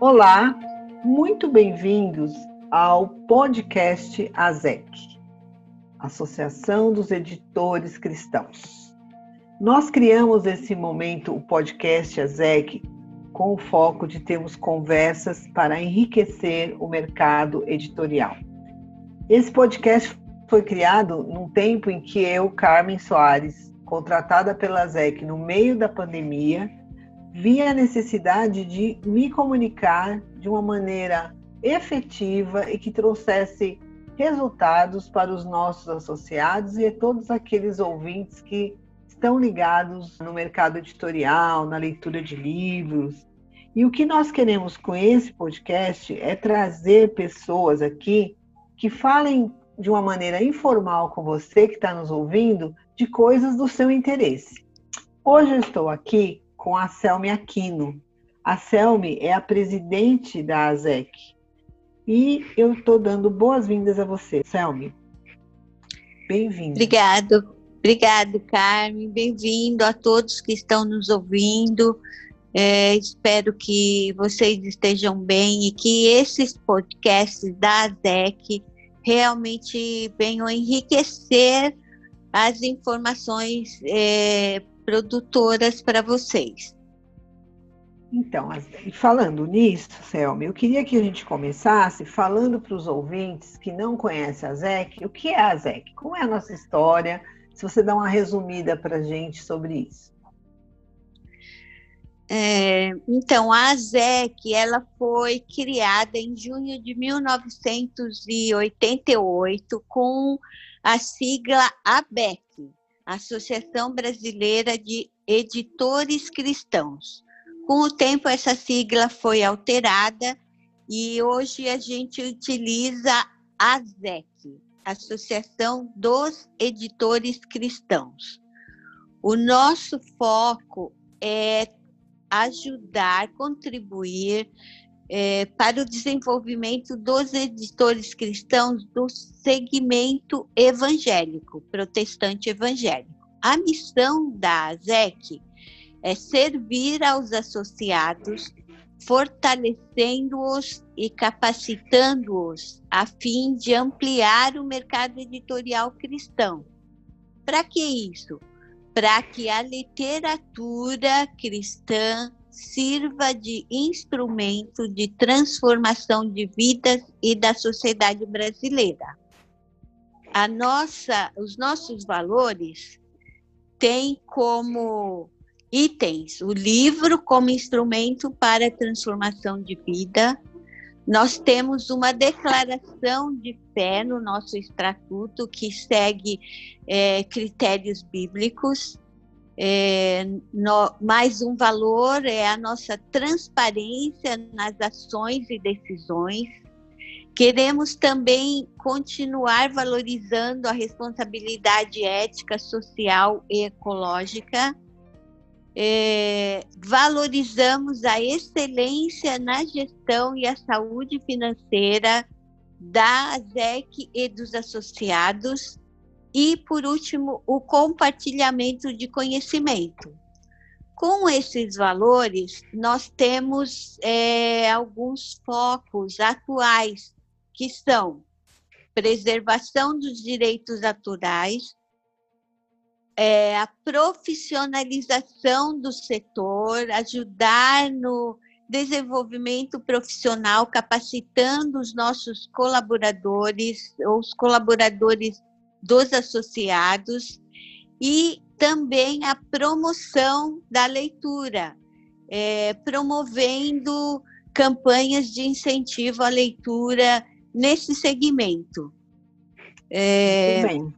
Olá, muito bem-vindos ao podcast ASEC, Associação dos Editores Cristãos. Nós criamos esse momento o podcast ASEC com o foco de termos conversas para enriquecer o mercado editorial. Esse podcast foi criado num tempo em que eu, Carmen Soares, contratada pela ZEC no meio da pandemia, vi a necessidade de me comunicar de uma maneira efetiva e que trouxesse resultados para os nossos associados e todos aqueles ouvintes que estão ligados no mercado editorial, na leitura de livros. E o que nós queremos com esse podcast é trazer pessoas aqui que falem de uma maneira informal com você que está nos ouvindo de coisas do seu interesse. Hoje eu estou aqui com a Selmi Aquino. A Selmi é a presidente da ASEC. E eu estou dando boas-vindas a você, Selmi. Bem-vinda. Obrigado, obrigado, Carmen. Bem-vindo a todos que estão nos ouvindo. É, espero que vocês estejam bem e que esses podcasts da ASEC realmente venham enriquecer as informações é, produtoras para vocês. Então, falando nisso, Selma, eu queria que a gente começasse falando para os ouvintes que não conhecem a ZEC, o que é a ZEC? Como é a nossa história? Se você dá uma resumida para a gente sobre isso. É, então, a ASEC ela foi criada em junho de 1988 com a sigla ABEC, Associação Brasileira de Editores Cristãos. Com o tempo, essa sigla foi alterada e hoje a gente utiliza a ASEC, Associação dos Editores Cristãos. O nosso foco é ajudar, contribuir é, para o desenvolvimento dos editores cristãos do segmento evangélico, protestante evangélico. A missão da ASEC é servir aos associados, fortalecendo-os e capacitando-os a fim de ampliar o mercado editorial cristão. Para que isso? Para que a literatura cristã sirva de instrumento de transformação de vidas e da sociedade brasileira. A nossa, os nossos valores têm como itens o livro como instrumento para a transformação de vida. Nós temos uma declaração de fé no nosso estatuto que segue é, critérios bíblicos. É, no, mais um valor é a nossa transparência nas ações e decisões. Queremos também continuar valorizando a responsabilidade ética, social e ecológica. É, valorizamos a excelência na gestão e a saúde financeira da ASEC e dos associados e, por último, o compartilhamento de conhecimento. Com esses valores, nós temos é, alguns focos atuais, que são preservação dos direitos autorais, é, a profissionalização do setor, ajudar no desenvolvimento profissional, capacitando os nossos colaboradores, os colaboradores dos associados e também a promoção da leitura, é, promovendo campanhas de incentivo à leitura nesse segmento. É... bem.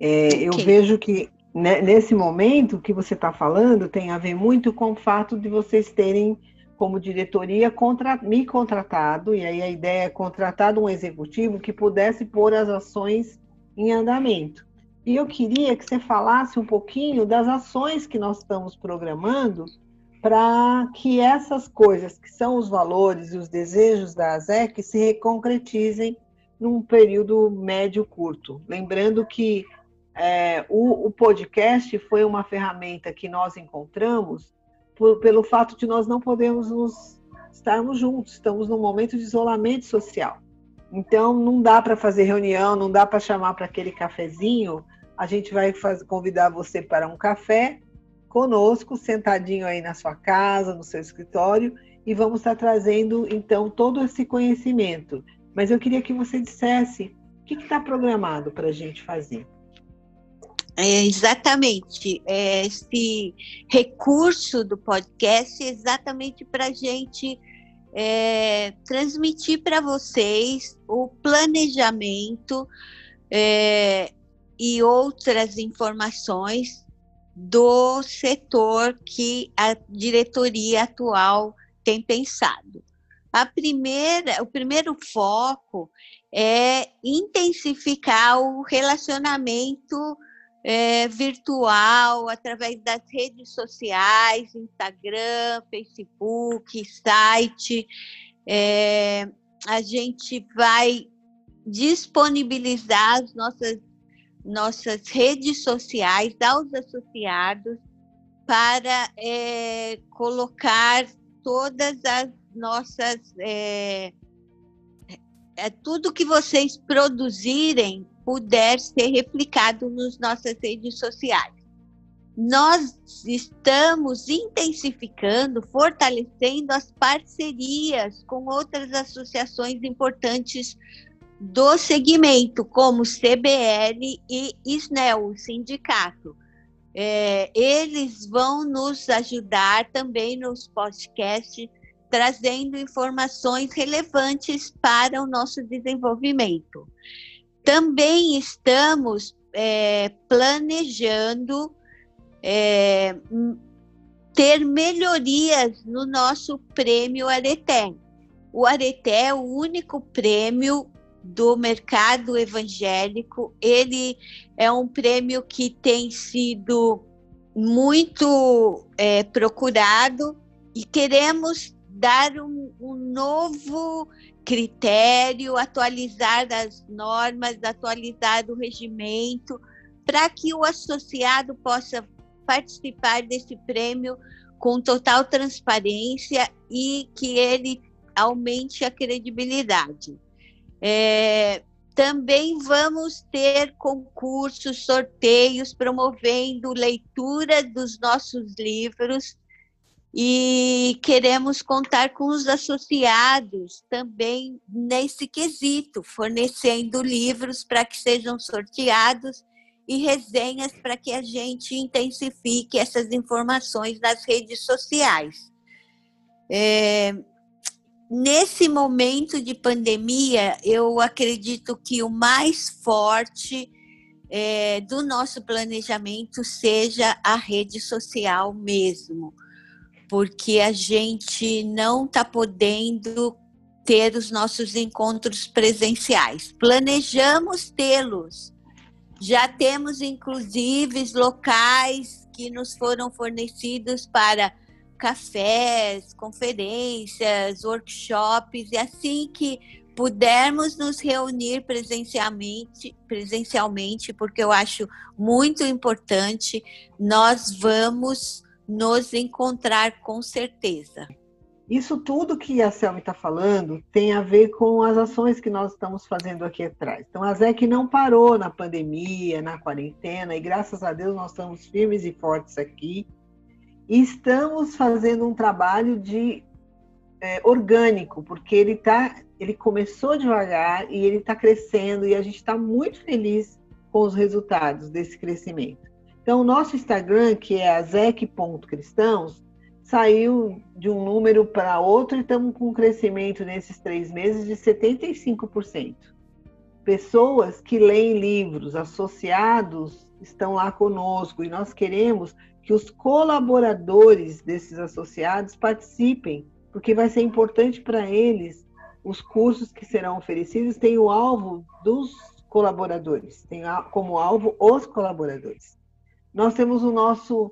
É, eu okay. vejo que né, nesse momento que você está falando tem a ver muito com o fato de vocês terem como diretoria contra, me contratado, e aí a ideia é contratar um executivo que pudesse pôr as ações em andamento. E eu queria que você falasse um pouquinho das ações que nós estamos programando para que essas coisas, que são os valores e os desejos da ASEC, se concretizem num período médio curto. Lembrando que é, o, o, podcast foi uma ferramenta que nós encontramos por, pelo fato de nós não podemos nos estarmos juntos, estamos num momento de isolamento social. Então, não dá para fazer reunião, não dá para chamar para aquele cafezinho. A gente vai fazer, convidar você para um café conosco, sentadinho aí na sua casa, no seu escritório, e vamos estar trazendo então todo esse conhecimento. Mas eu queria que você dissesse o que está programado para a gente fazer. É, exatamente. É, esse recurso do podcast é exatamente para a gente é, transmitir para vocês o planejamento é, e outras informações do setor que a diretoria atual tem pensado. A primeira, o primeiro foco é intensificar o relacionamento é, virtual através das redes sociais, Instagram, Facebook, site. É, a gente vai disponibilizar as nossas nossas redes sociais aos associados para é, colocar todas as nossas. É, tudo que vocês produzirem puder ser replicado nas nossas redes sociais. Nós estamos intensificando, fortalecendo as parcerias com outras associações importantes do segmento, como CBL e SNEL, o sindicato. É, eles vão nos ajudar também nos podcasts, trazendo informações relevantes para o nosso desenvolvimento. Também estamos é, planejando é, ter melhorias no nosso prêmio Areté. O Areté é o único prêmio do mercado evangélico. Ele é um prêmio que tem sido muito é, procurado e queremos dar um, um, novo critério, atualizar as normas, atualizar o regimento, para que o associado possa participar desse prêmio com total transparência e que ele aumente a credibilidade. É, também vamos ter concursos, sorteios, promovendo leitura dos nossos livros e queremos contar com os associados também nesse quesito, fornecendo livros para que sejam sorteados e resenhas para que a gente intensifique essas informações nas redes sociais. É, nesse momento de pandemia, eu acredito que o mais forte é, do nosso planejamento seja a rede social mesmo, porque a gente não está podendo ter os nossos encontros presenciais. Planejamos tê-los. Já temos, inclusive, locais que nos foram fornecidos para cafés, conferências, workshops, e assim que pudermos nos reunir presencialmente, presencialmente, porque eu acho muito importante, nós vamos nos encontrar com certeza. Isso tudo que a Selma está falando tem a ver com as ações que nós estamos fazendo aqui atrás. Então, a ZEC não parou na pandemia, na quarentena, e graças a Deus nós estamos firmes e fortes aqui e estamos fazendo um trabalho de é, orgânico, porque ele tá, ele começou devagar e ele está crescendo e a gente está muito feliz com os resultados desse crescimento. Então, o nosso Instagram, que é azec.cristãos, saiu de um número para outro e estamos com um crescimento nesses três meses de 75%. Pessoas que leem livros, associados, estão lá conosco e nós queremos que os colaboradores desses associados participem, porque vai ser importante para eles os cursos que serão oferecidos têm o alvo dos colaboradores, tem como alvo os colaboradores. Nós temos o nosso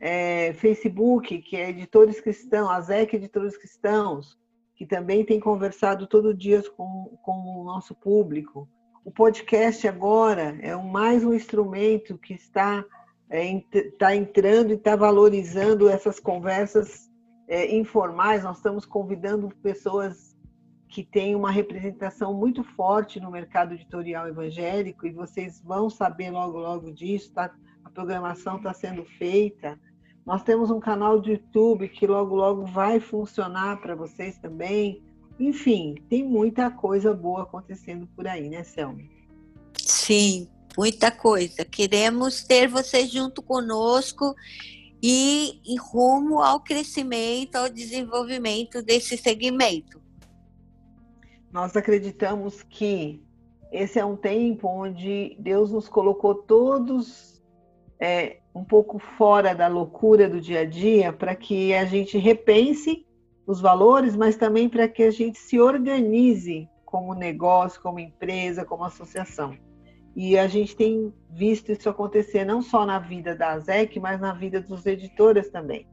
é, Facebook, que é Editores Cristãos, a ZEC Editores Cristãos, que também tem conversado todo dia com, com o nosso público. o podcast agora é mais um instrumento que está, é, está entrando e está valorizando essas conversas é, informais. Nós estamos convidando pessoas que têm uma representação muito forte no mercado editorial evangélico e vocês vão saber logo, logo disso. Tá? A programação está sendo feita. Nós temos um canal de YouTube que logo, logo vai funcionar para vocês também. Enfim, tem muita coisa boa acontecendo por aí, né, Selma? Sim, muita coisa. Queremos ter você junto conosco e em rumo ao crescimento, ao desenvolvimento desse segmento. Nós acreditamos que esse é um tempo onde Deus nos colocou todos é, um pouco fora da loucura do dia a dia para que a gente repense os valores, mas também para que a gente se organize como negócio, como empresa, como associação. E a gente tem visto isso acontecer não só na vida da ASEC, mas na vida dos editoras também.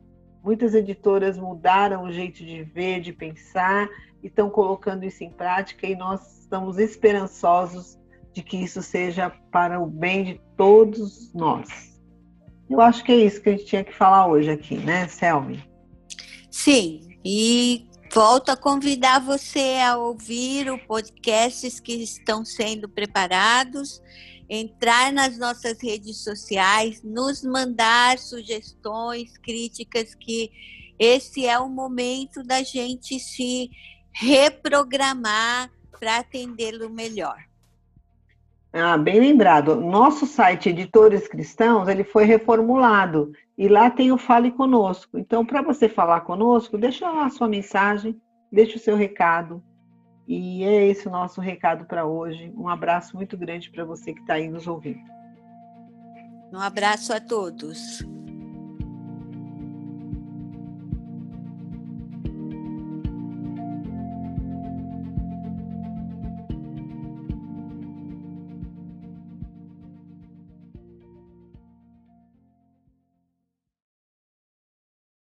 Muitas editoras mudaram o jeito de ver, de pensar, e estão colocando isso em prática, e nós estamos esperançosos de que isso seja para o bem de todos nós. Eu acho que é isso que a gente tinha que falar hoje aqui, né, Selmi? Sim, e volto a convidar você a ouvir os podcasts que estão sendo preparados, entrar nas nossas redes sociais, nos mandar sugestões, críticas, que esse é o momento da gente se reprogramar para atendê-lo melhor. Ah, bem lembrado. Nosso site Editores Cristãos, ele foi reformulado e lá tem o Fale Conosco. Então, para você falar conosco, deixa lá a sua mensagem, deixa o seu recado. E é esse o nosso recado para hoje. Um abraço muito grande para você que está aí nos ouvindo. Um abraço a todos.